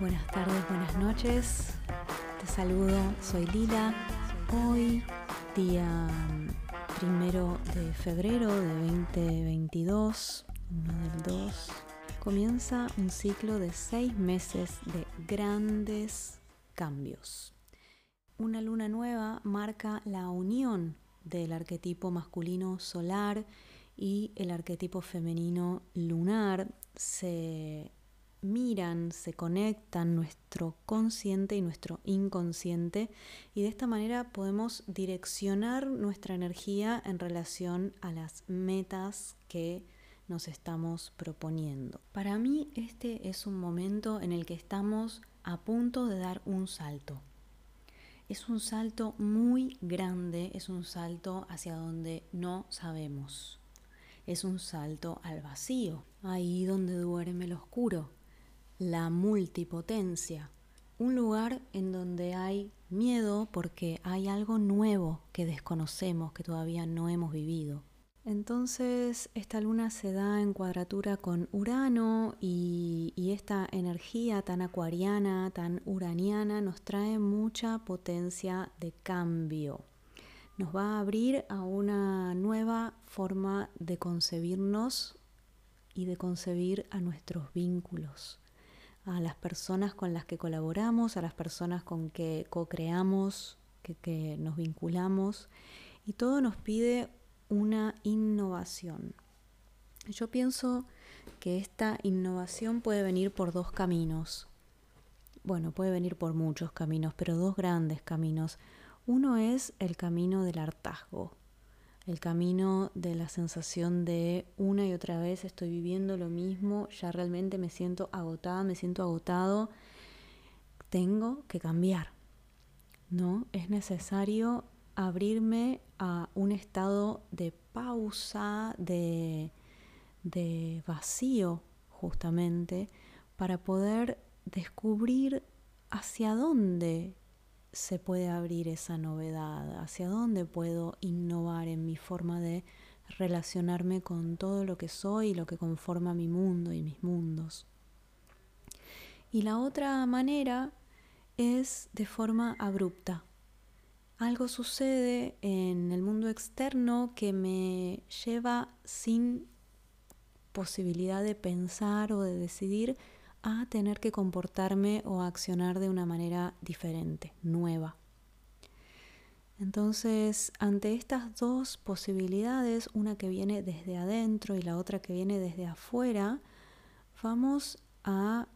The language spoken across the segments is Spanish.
buenas tardes, buenas noches. Te saludo, soy Lila. Hoy, día primero de febrero de 2022, 1 del 2, comienza un ciclo de seis meses de grandes cambios. Una luna nueva marca la unión del arquetipo masculino solar y el arquetipo femenino lunar. Se miran, se conectan nuestro consciente y nuestro inconsciente y de esta manera podemos direccionar nuestra energía en relación a las metas que nos estamos proponiendo. Para mí este es un momento en el que estamos a punto de dar un salto. Es un salto muy grande, es un salto hacia donde no sabemos. Es un salto al vacío, ahí donde duerme el oscuro, la multipotencia, un lugar en donde hay miedo porque hay algo nuevo que desconocemos, que todavía no hemos vivido. Entonces esta luna se da en cuadratura con Urano y, esta energía tan acuariana, tan uraniana, nos trae mucha potencia de cambio. Nos va a abrir a una nueva forma de concebirnos y de concebir a nuestros vínculos a las personas con las que colaboramos, a las personas con que co-creamos, que, que nos vinculamos, y todo nos pide una innovación. Yo pienso que esta innovación puede venir por dos caminos. Bueno, puede venir por muchos caminos, pero dos grandes caminos. Uno es el camino del hartazgo, el camino de la sensación de una y otra vez estoy viviendo lo mismo, ya realmente me siento agotada, me siento agotado, tengo que cambiar. ¿No? Es necesario abrirme a un estado de pausa, de, de vacío, justamente, para poder descubrir hacia dónde se puede abrir esa novedad, hacia dónde puedo innovar en mi forma de relacionarme con todo lo que soy y lo que conforma mi mundo y mis mundos. Y la otra manera es de forma abrupta. Algo sucede en el mundo externo que me lleva sin posibilidad de pensar o de decidir a tener que comportarme o accionar de una manera diferente, nueva. Entonces, ante estas dos posibilidades, una que viene desde adentro y la otra que viene desde afuera, vamos a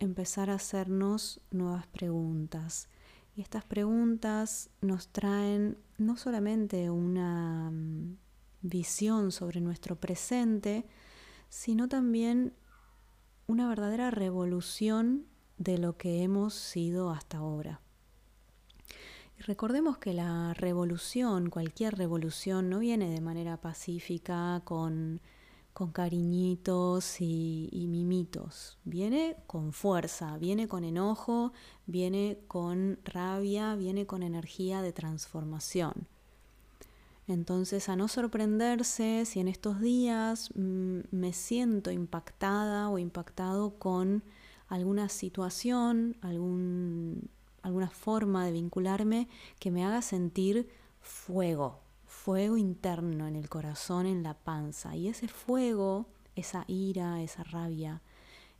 empezar a hacernos nuevas preguntas. Y estas preguntas nos traen no solamente una mm, visión sobre nuestro presente, sino también una verdadera revolución de lo que hemos sido hasta ahora. Y recordemos que la revolución, cualquier revolución, no viene de manera pacífica, con, con cariñitos y, y mimitos. Viene con fuerza, viene con enojo, viene con rabia, viene con energía de transformación. Entonces, a no sorprenderse si en estos días mm, me siento impactada o impactado con alguna situación, algún, alguna forma de vincularme que me haga sentir fuego, fuego interno en el corazón, en la panza. Y ese fuego, esa ira, esa rabia,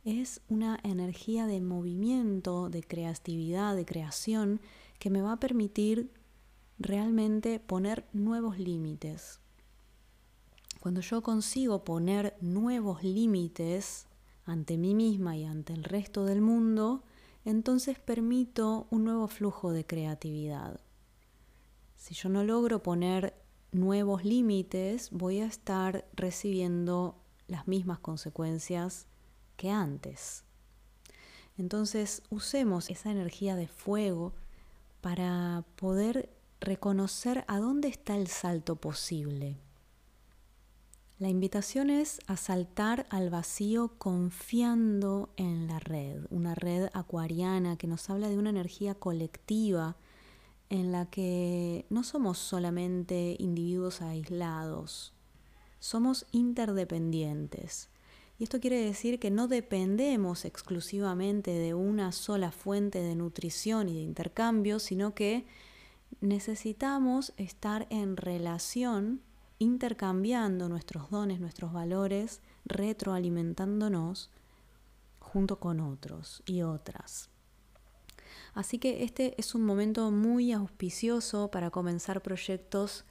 es una energía de movimiento, de creatividad, de creación, que me va a permitir realmente poner nuevos límites. Cuando yo consigo poner nuevos límites ante mí misma y ante el resto del mundo, entonces permito un nuevo flujo de creatividad. Si yo no logro poner nuevos límites, voy a estar recibiendo las mismas consecuencias que antes. Entonces usemos esa energía de fuego para poder reconocer a dónde está el salto posible. La invitación es a saltar al vacío confiando en la red, una red acuariana que nos habla de una energía colectiva en la que no somos solamente individuos aislados, somos interdependientes. Y esto quiere decir que no dependemos exclusivamente de una sola fuente de nutrición y de intercambio, sino que necesitamos estar en relación, intercambiando nuestros dones, nuestros valores, retroalimentándonos junto con otros y otras. Así que este es un momento muy auspicioso para comenzar proyectos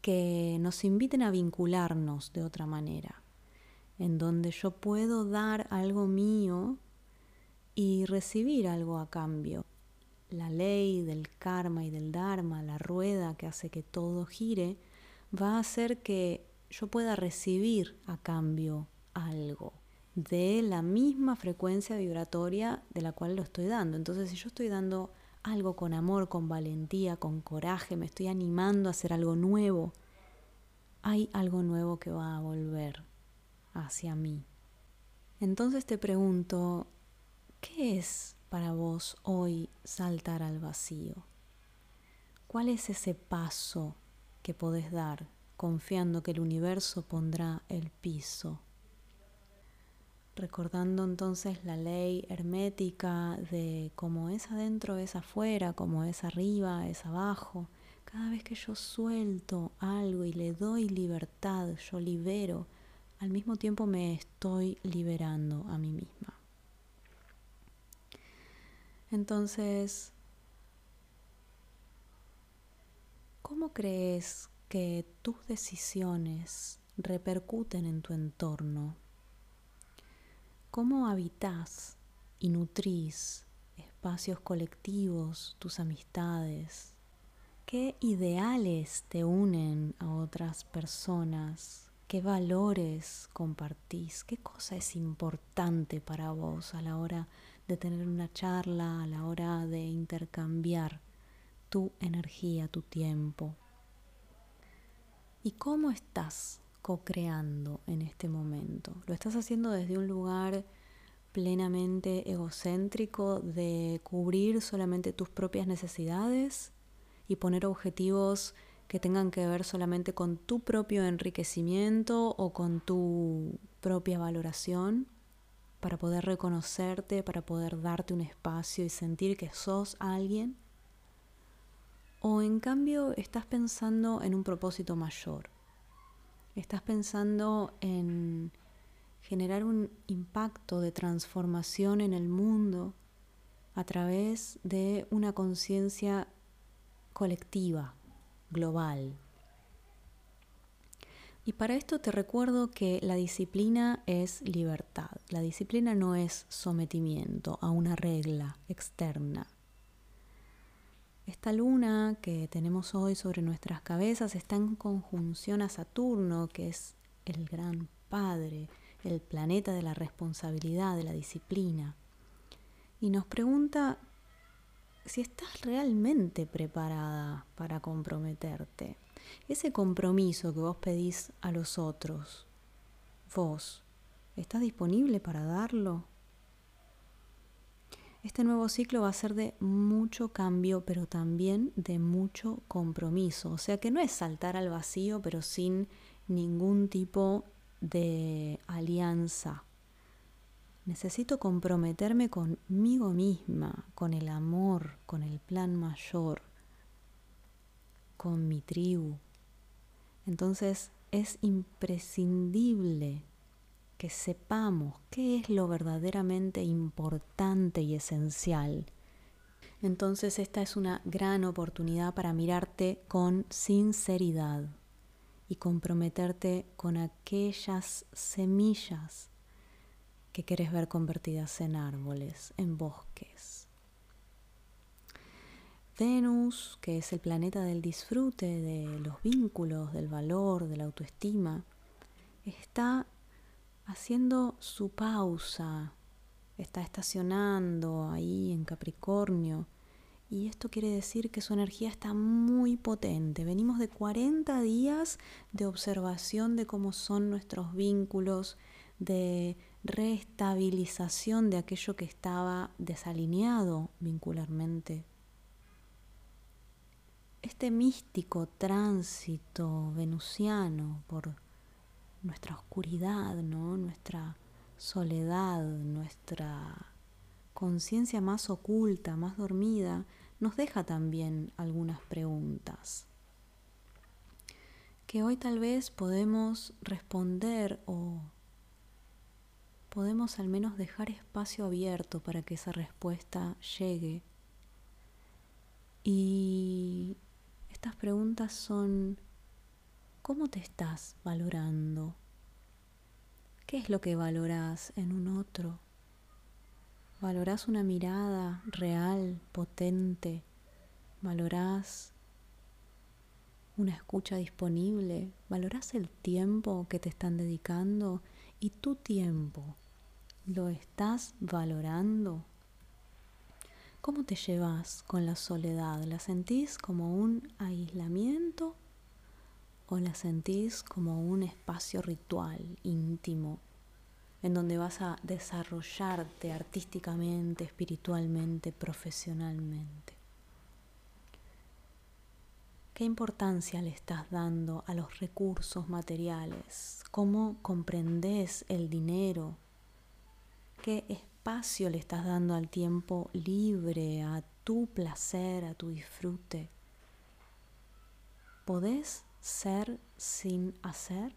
que nos inviten a vincularnos de otra manera, en donde yo puedo dar algo mío y recibir algo a cambio. La ley del karma y del dharma, la rueda que hace que todo gire, va a hacer que yo pueda recibir a cambio algo de la misma frecuencia vibratoria de la cual lo estoy dando. Entonces, si yo estoy dando algo con amor, con valentía, con coraje, me estoy animando a hacer algo nuevo, hay algo nuevo que va a volver hacia mí. Entonces te pregunto, ¿qué es para vos hoy saltar al vacío? ¿Cuál es ese paso que podés dar confiando que el universo pondrá el piso recordando entonces la ley hermética de cómo es adentro es afuera, cómo es arriba es abajo. Cada vez que yo suelto algo y le doy libertad, yo libero, al mismo tiempo me estoy liberando a mí misma. Entonces, ¿cómo crees que tus decisiones repercuten en tu entorno ¿Cómo habitas y nutrís espacios colectivos, tus amistades? ¿Qué ideales te unen a otras personas? ¿Qué valores compartís? ¿Qué cosa es importante para vos a la hora de tener una charla, a la hora de intercambiar tu energía, tu tiempo? ¿Y cómo estás co-creando en este momento? ¿Lo estás haciendo desde un lugar plenamente egocéntrico de cubrir solamente tus propias necesidades y poner objetivos que tengan que ver solamente con tu propio enriquecimiento o con tu propia valoración para poder reconocerte, para poder darte un espacio y sentir que sos alguien? ¿O en cambio estás pensando en un propósito mayor? estás pensando en generar un impacto de transformación en el mundo a través de una conciencia colectiva, global. Y para esto te recuerdo que la disciplina es libertad. La disciplina no es sometimiento a una regla externa. Esta luna que tenemos hoy sobre nuestras cabezas está en conjunción a Saturno, que es el gran padre, el planeta de la responsabilidad, de la disciplina. Y nos pregunta si estás realmente preparada para comprometerte. Ese compromiso que vos pedís a los otros, vos, ¿estás disponible para darlo? Este nuevo ciclo va a ser de mucho cambio, pero también de mucho compromiso. O sea que no es saltar al vacío, pero sin ningún tipo de alianza. Necesito comprometerme conmigo misma, con el amor, con el plan mayor, con mi tribu. Entonces es imprescindible que sepamos qué es lo verdaderamente importante y esencial. Entonces esta es una gran oportunidad para mirarte con sinceridad y comprometerte con aquellas semillas que quieres ver convertidas en árboles, en bosques. Venus, que es el planeta del disfrute, de los vínculos, del valor, de la autoestima, está haciendo su pausa, está estacionando ahí en Capricornio. Y esto quiere decir que su energía está muy potente. Venimos de 40 días de observación de cómo son nuestros vínculos, de reestabilización de aquello que estaba desalineado vincularmente. Este místico tránsito venusiano por nuestra oscuridad, ¿no? nuestra soledad, nuestra conciencia más oculta, más dormida, nos deja también algunas preguntas que hoy tal vez podemos responder o podemos al menos dejar espacio abierto para que esa respuesta llegue. Y estas preguntas son, ¿cómo te estás valorando? ¿Qué es lo que valoras en un otro? ¿Valorás una mirada real, potente? ¿Valorás una escucha disponible? ¿Valorás el tiempo que te están dedicando? ¿Y tu tiempo lo estás valorando? ¿Cómo te llevas con la soledad? ¿La sentís como un aislamiento o la sentís como un espacio ritual, íntimo, en donde vas a desarrollarte artísticamente, espiritualmente, profesionalmente. ¿Qué importancia le estás dando a los recursos materiales? ¿Cómo comprendes el dinero? ¿Qué espacio le estás dando al tiempo libre, a tu placer, a tu disfrute? ¿Podés ser sin hacer?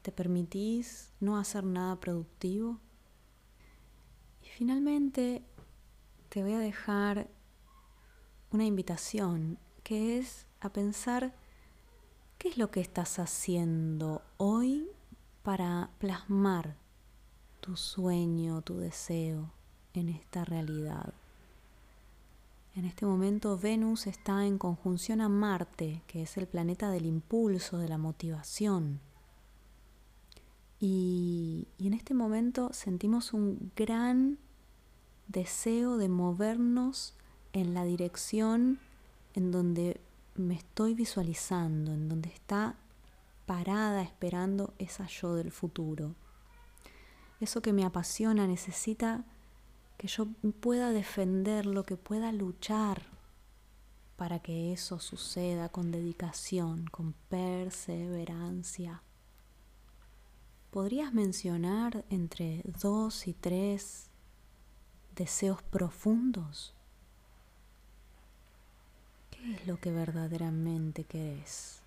¿Te permitís no hacer nada productivo? Y finalmente te voy a dejar una invitación que es a pensar qué es lo que estás haciendo hoy para plasmar tu sueño, tu deseo en esta realidad. En este momento Venus está en conjunción a Marte, que es el planeta del impulso, de la motivación. Y, en este momento sentimos un gran deseo de movernos en la dirección en donde me estoy visualizando, en donde está parada esperando esa yo del futuro. Eso que me apasiona necesita que yo pueda defenderlo, que pueda luchar para que eso suceda con dedicación, con perseverancia. ¿Podrías mencionar entre dos y tres deseos profundos? ¿Qué es lo que verdaderamente querés?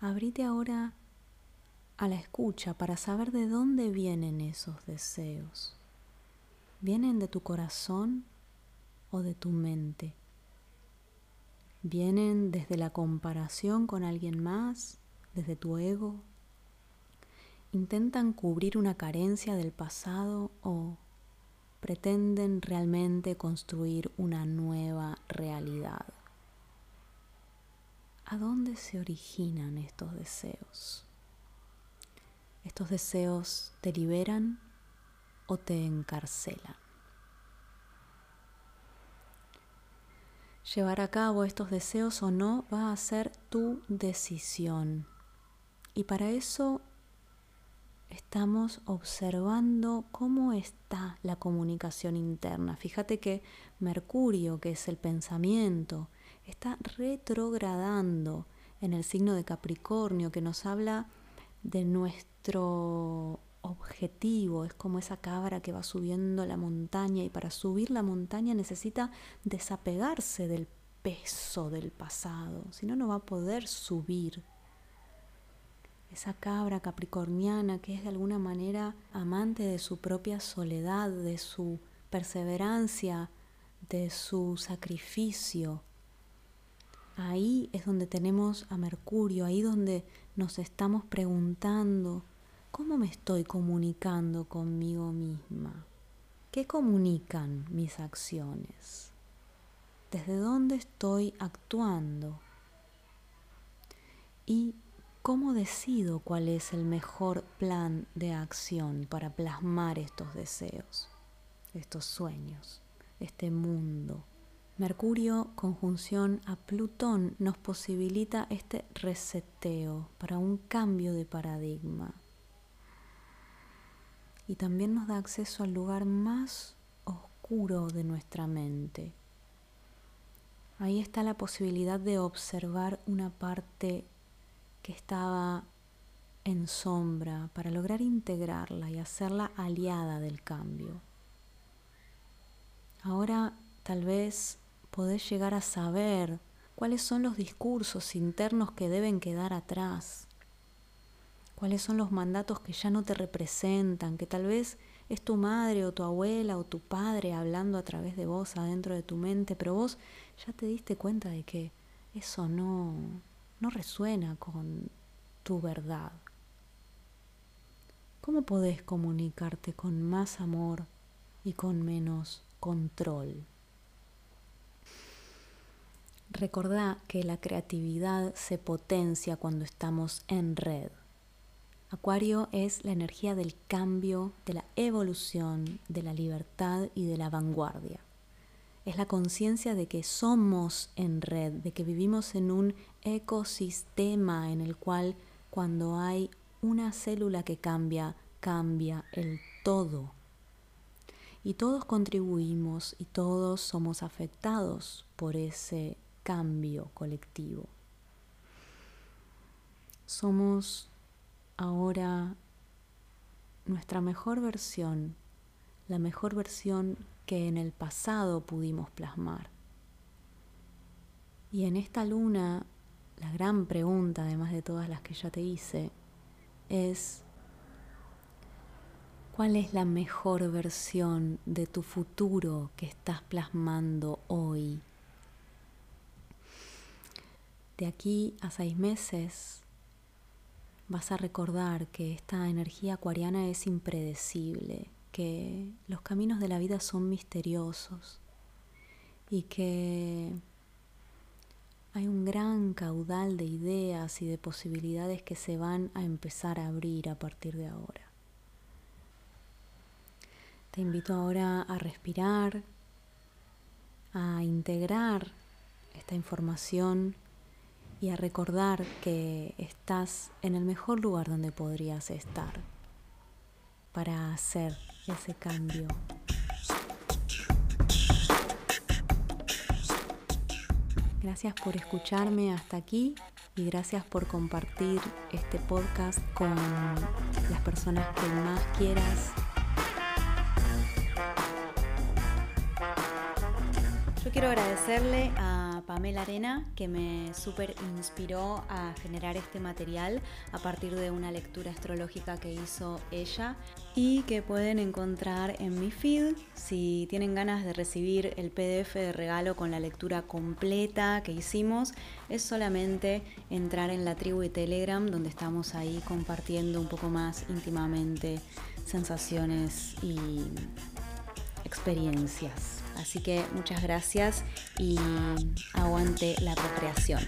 Abrite ahora a la escucha para saber de dónde vienen esos deseos. ¿Vienen de tu corazón o de tu mente? ¿Vienen desde la comparación con alguien más, desde tu ego? intentan cubrir una carencia del pasado o pretenden realmente construir una nueva realidad. ¿A dónde se originan estos deseos? ¿Estos deseos te liberan o te encarcelan? Llevar a cabo estos deseos o no va a ser tu decisión. Y para eso estamos observando cómo está la comunicación interna. Fíjate que Mercurio, que es el pensamiento, está retrogradando en el signo de Capricornio, que nos habla de nuestro objetivo, es como esa cabra que va subiendo la montaña y para subir la montaña necesita desapegarse del peso del pasado, si no, no va a poder subir esa cabra capricorniana que es de alguna manera amante de su propia soledad, de su perseverancia, de su sacrificio. Ahí es donde tenemos a Mercurio, ahí donde nos estamos preguntando, ¿cómo me estoy comunicando conmigo misma? ¿Qué comunican mis acciones? ¿Desde dónde estoy actuando? Y ¿Cómo decido cuál es el mejor plan de acción para plasmar estos deseos, estos sueños, este mundo? Mercurio, conjunción a Plutón, nos posibilita este reseteo para un cambio de paradigma. Y también nos da acceso al lugar más oscuro de nuestra mente. Ahí está la posibilidad de observar una parte que estaba en sombra para lograr integrarla y hacerla aliada del cambio. Ahora tal vez podés llegar a saber cuáles son los discursos internos que deben quedar atrás, cuáles son los mandatos que ya no te representan, que tal vez es tu madre o tu abuela o tu padre hablando a través de vos adentro de tu mente, pero vos ya te diste cuenta de que eso no, no resuena con tu verdad. ¿Cómo podés comunicarte con más amor y con menos control? Recordá que la creatividad se potencia cuando estamos en red. Acuario es la energía del cambio, de la evolución, de la libertad y de la vanguardia. Es la conciencia de que somos en red, de que vivimos en un ecosistema en el cual cuando hay una célula que cambia, cambia el todo. Y todos contribuimos y todos somos afectados por ese cambio colectivo. Somos ahora nuestra mejor versión, la mejor versión que en el pasado pudimos plasmar. Y en esta luna, la gran pregunta, además de todas las que ya te hice, es ¿cuál es la mejor versión de tu futuro que estás plasmando hoy? De aquí a seis meses vas a recordar que esta energía acuariana es impredecible, que los caminos de la vida son misteriosos y que hay un gran caudal de ideas y de posibilidades que se van a empezar a abrir a partir de ahora. Te invito ahora a respirar, a integrar esta información y a recordar que estás en el mejor lugar donde podrías estar para hacer ese cambio Gracias por escucharme hasta aquí y gracias por compartir este podcast con las personas que más quieras. Quiero agradecerle a Pamela Arena, que me súper inspiró a generar este material a partir de una lectura astrológica que hizo ella y que pueden encontrar en mi feed si tienen ganas de recibir el PDF de regalo con la lectura completa que hicimos. Es solamente entrar en la tribu de Telegram donde estamos ahí compartiendo un poco más íntimamente sensaciones y experiencias. Así que muchas gracias y aguante la procreación.